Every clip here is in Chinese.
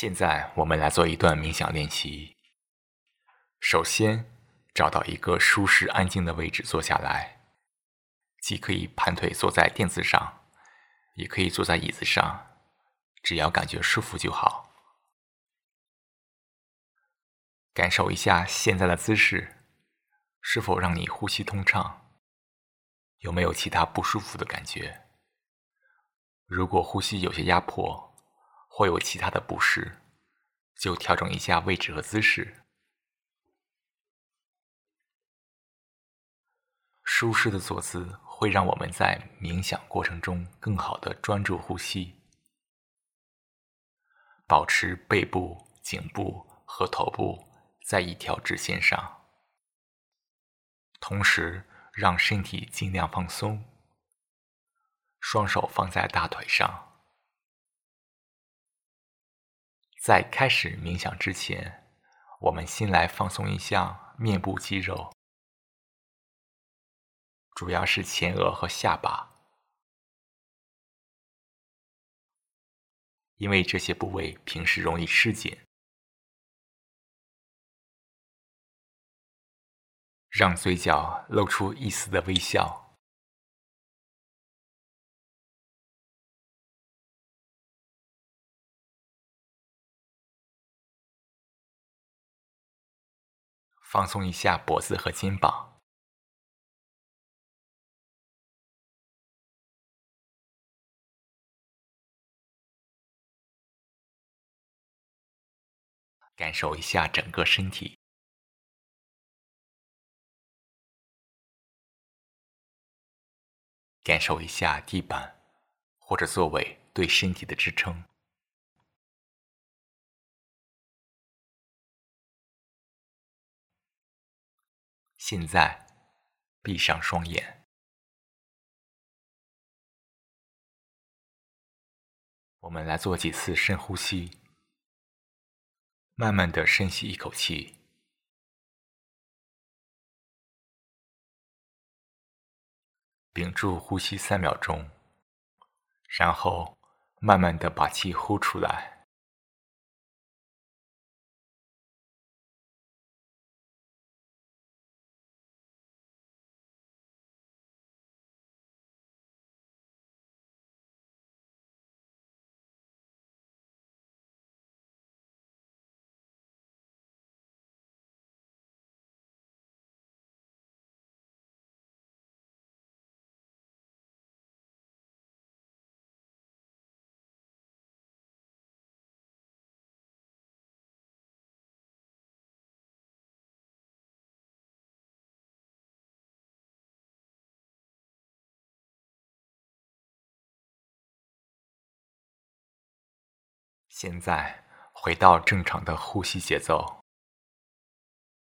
现在我们来做一段冥想练习。首先，找到一个舒适安静的位置坐下来，既可以盘腿坐在垫子上，也可以坐在椅子上，只要感觉舒服就好。感受一下现在的姿势，是否让你呼吸通畅？有没有其他不舒服的感觉？如果呼吸有些压迫，或有其他的不适，就调整一下位置和姿势。舒适的坐姿会让我们在冥想过程中更好的专注呼吸，保持背部、颈部和头部在一条直线上，同时让身体尽量放松。双手放在大腿上。在开始冥想之前，我们先来放松一下面部肌肉，主要是前额和下巴，因为这些部位平时容易失紧。让嘴角露出一丝的微笑。放松一下脖子和肩膀，感受一下整个身体，感受一下地板或者座位对身体的支撑。现在，闭上双眼。我们来做几次深呼吸。慢慢的深吸一口气，屏住呼吸三秒钟，然后慢慢的把气呼出来。现在回到正常的呼吸节奏，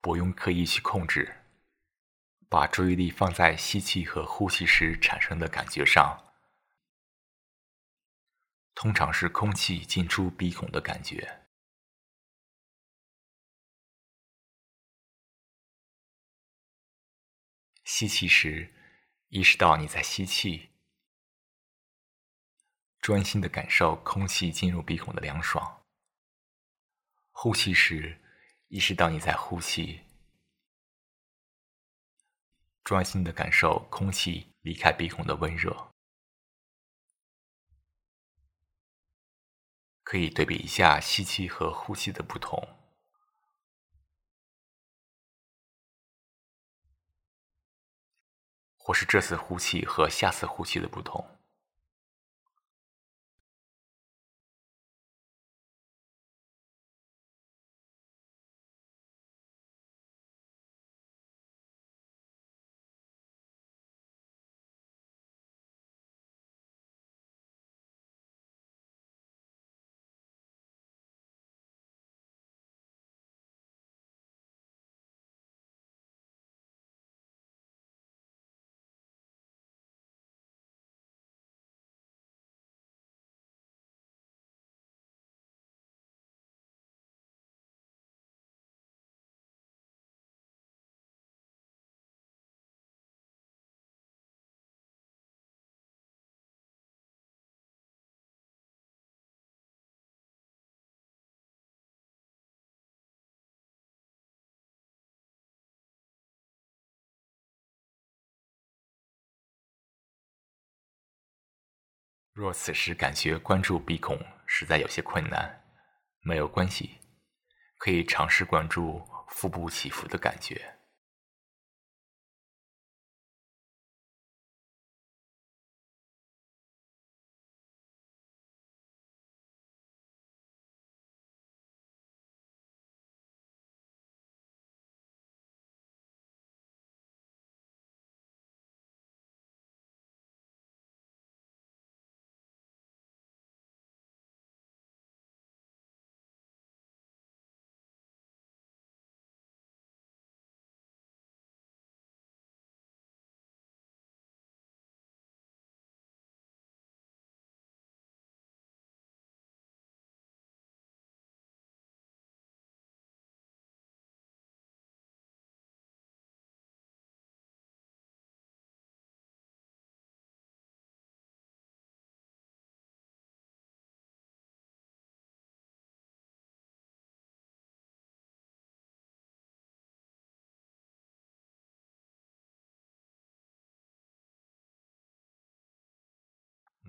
不用刻意去控制，把注意力放在吸气和呼气时产生的感觉上，通常是空气进出鼻孔的感觉。吸气时，意识到你在吸气。专心的感受空气进入鼻孔的凉爽。呼气时，意识到你在呼气。专心的感受空气离开鼻孔的温热。可以对比一下吸气和呼气的不同，或是这次呼气和下次呼气的不同。若此时感觉关注鼻孔实在有些困难，没有关系，可以尝试关注腹部起伏的感觉。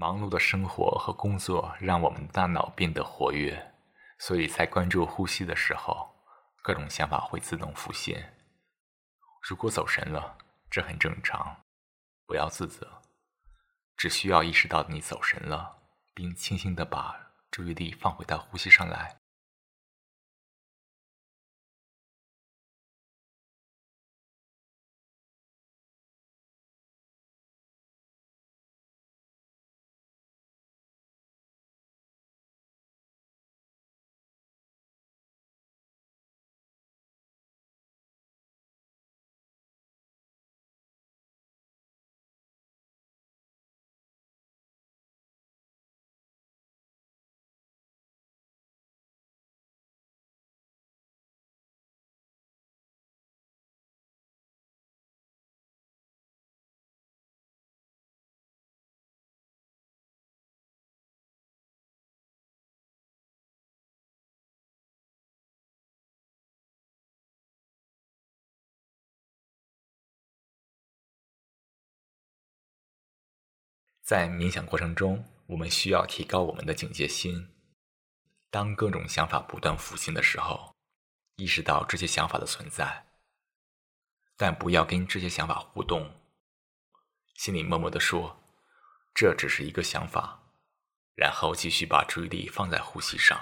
忙碌的生活和工作让我们的大脑变得活跃，所以在关注呼吸的时候，各种想法会自动浮现。如果走神了，这很正常，不要自责，只需要意识到你走神了，并轻轻的把注意力放回到呼吸上来。在冥想过程中，我们需要提高我们的警戒心。当各种想法不断浮现的时候，意识到这些想法的存在，但不要跟这些想法互动，心里默默的说：“这只是一个想法。”然后继续把注意力放在呼吸上。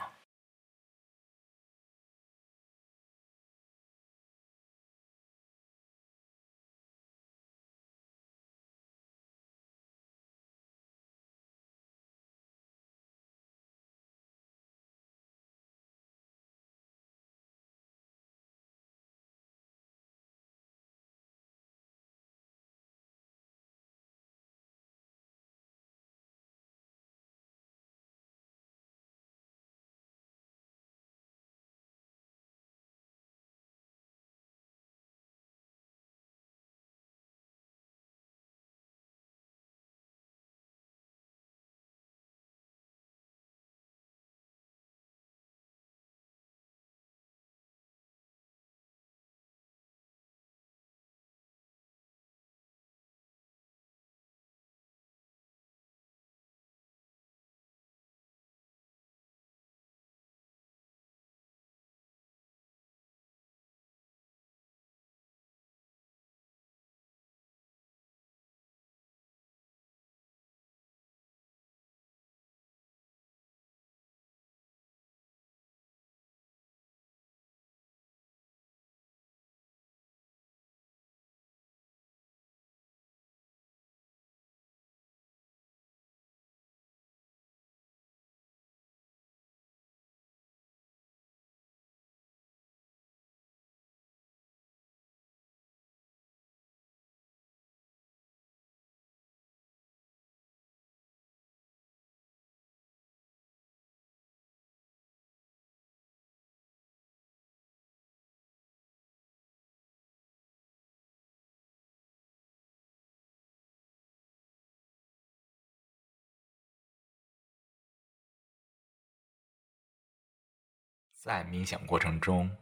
在冥想过程中，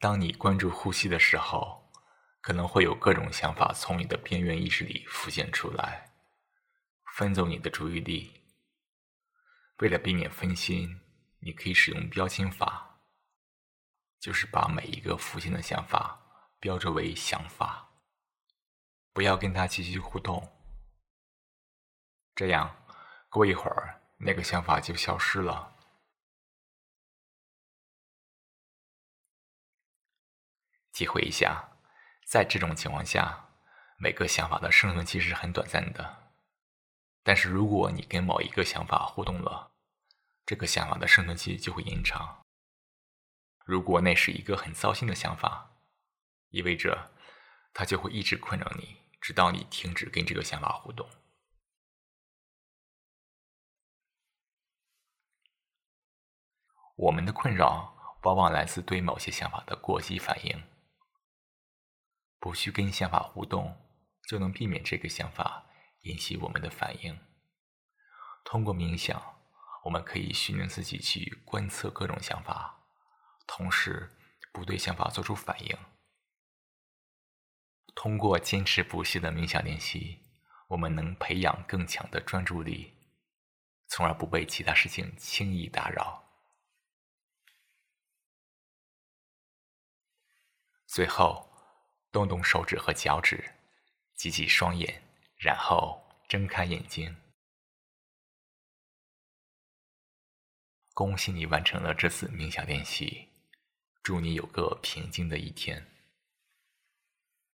当你关注呼吸的时候，可能会有各种想法从你的边缘意识里浮现出来，分走你的注意力，为了避免分心，你可以使用标签法，就是把每一个浮现的想法标注为想法，不要跟它继续互动。这样，过一会儿那个想法就消失了。体会一下，在这种情况下，每个想法的生存期是很短暂的。但是如果你跟某一个想法互动了，这个想法的生存期就会延长。如果那是一个很糟心的想法，意味着它就会一直困扰你，直到你停止跟这个想法互动。我们的困扰往往来自对某些想法的过激反应。不去跟想法互动，就能避免这个想法引起我们的反应。通过冥想，我们可以训练自己去观测各种想法，同时不对想法做出反应。通过坚持不懈的冥想练习，我们能培养更强的专注力，从而不被其他事情轻易打扰。最后。动动手指和脚趾，挤挤双眼，然后睁开眼睛。恭喜你完成了这次冥想练习，祝你有个平静的一天。